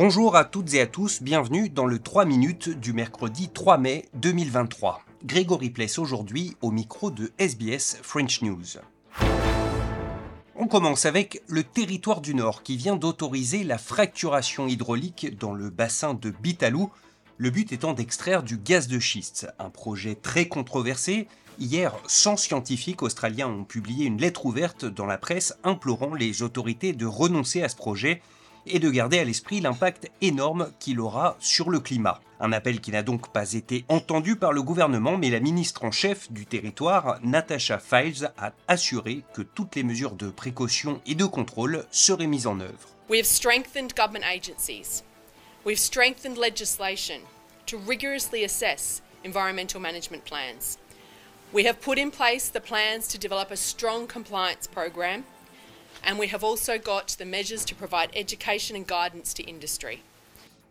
Bonjour à toutes et à tous, bienvenue dans le 3 minutes du mercredi 3 mai 2023. Grégory Pless aujourd'hui au micro de SBS French News. On commence avec le territoire du Nord qui vient d'autoriser la fracturation hydraulique dans le bassin de Bitalou, le but étant d'extraire du gaz de schiste, un projet très controversé. Hier, 100 scientifiques australiens ont publié une lettre ouverte dans la presse implorant les autorités de renoncer à ce projet et de garder à l'esprit l'impact énorme qu'il aura sur le climat. Un appel qui n'a donc pas été entendu par le gouvernement, mais la ministre en chef du territoire, Natasha Files, a assuré que toutes les mesures de précaution et de contrôle seraient mises en œuvre. We have strengthened government agencies. We've strengthened legislation to rigorously assess environmental management plans. We have put in place the plans to develop a strong compliance program and we have also got the measures to provide education and guidance to industry.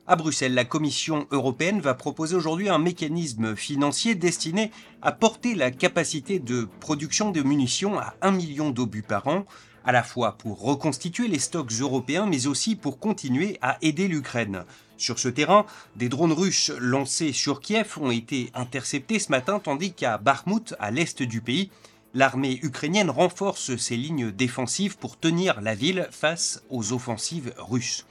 À Bruxelles, la Commission européenne va proposer aujourd'hui un mécanisme financier destiné à porter la capacité de production de munitions à 1 million d'obus par an, à la fois pour reconstituer les stocks européens, mais aussi pour continuer à aider l'Ukraine. Sur ce terrain, des drones russes lancés sur Kiev ont été interceptés ce matin, tandis qu'à Bakhmut, à l'est du pays, l'armée ukrainienne renforce ses lignes défensives pour tenir la ville face aux offensives russes.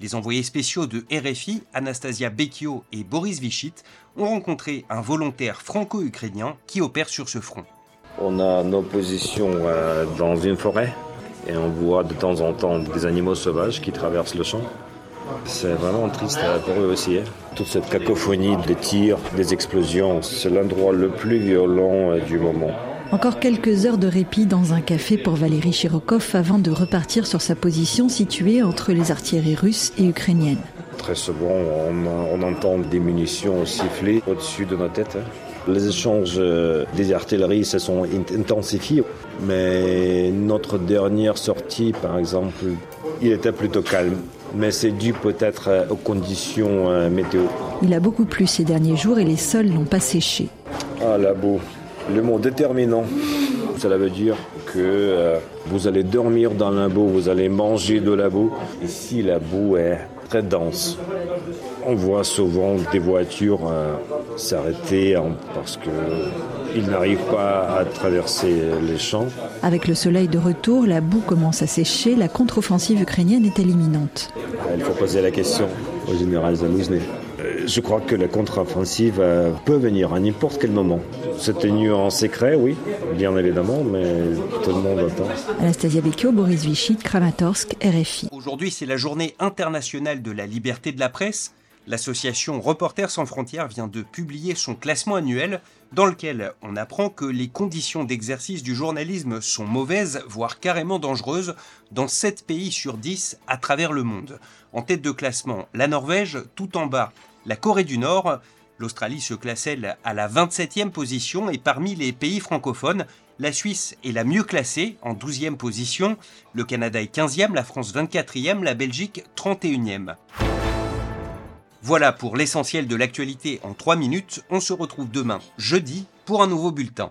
Les envoyés spéciaux de RFI, Anastasia Bekio et Boris Vichit, ont rencontré un volontaire franco-ukrainien qui opère sur ce front. On a nos positions euh, dans une forêt et on voit de temps en temps des animaux sauvages qui traversent le champ. C'est vraiment triste pour eux aussi. Hein. Toute cette cacophonie des tirs, des explosions, c'est l'endroit le plus violent euh, du moment. Encore quelques heures de répit dans un café pour Valérie Chirokov avant de repartir sur sa position située entre les artilleries russes et ukrainiennes. Très souvent, on, entend des munitions siffler au-dessus de nos têtes. Les échanges euh, des artilleries se sont intensifiés, mais notre dernière sortie, par exemple, il était plutôt calme. Mais c'est dû peut-être aux conditions euh, météo. Il a beaucoup plu ces derniers jours et les sols n'ont pas séché. Ah, la boue. Le mot déterminant, cela veut dire que euh, vous allez dormir dans la boue, vous allez manger de la boue. Ici, la boue est très dense. On voit souvent des voitures euh, s'arrêter parce qu'ils n'arrivent pas à traverser les champs. Avec le soleil de retour, la boue commence à sécher, la contre-offensive ukrainienne est éliminante. Il faut poser la question au général Zalouzny. Euh, je crois que la contre-offensive peut venir à n'importe quel moment. C'est tenu en secret, oui, bien évidemment, mais tout le monde attend. Anastasia Bekio, Boris Vichy, Kramatorsk, RFI. Aujourd'hui, c'est la journée internationale de la liberté de la presse. L'association Reporters sans frontières vient de publier son classement annuel dans lequel on apprend que les conditions d'exercice du journalisme sont mauvaises, voire carrément dangereuses, dans 7 pays sur 10 à travers le monde. En tête de classement, la Norvège, tout en bas, la Corée du Nord, L'Australie se classe, elle, à la 27e position et parmi les pays francophones, la Suisse est la mieux classée, en 12e position, le Canada est 15e, la France 24e, la Belgique 31e. Voilà pour l'essentiel de l'actualité en 3 minutes, on se retrouve demain, jeudi, pour un nouveau bulletin.